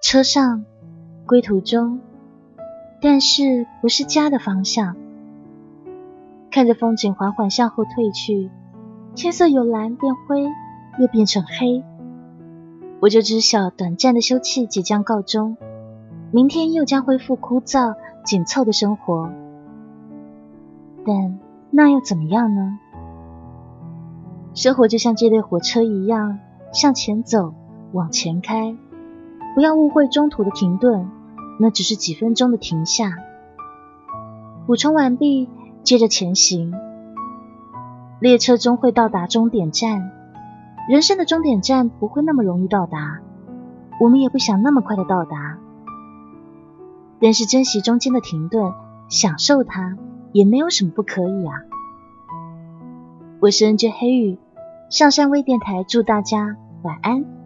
车上，归途中，但是不是家的方向。看着风景缓缓向后退去，天色由蓝变灰，又变成黑，我就知晓短暂的休憩即将告终，明天又将恢复枯燥紧凑的生活。但那又怎么样呢？生活就像这列火车一样，向前走，往前开。不要误会中途的停顿，那只是几分钟的停下。补充完毕，接着前行。列车终会到达终点站，人生的终点站不会那么容易到达，我们也不想那么快的到达。但是珍惜中间的停顿，享受它，也没有什么不可以啊。我是 N J 黑羽，上山微电台，祝大家晚安。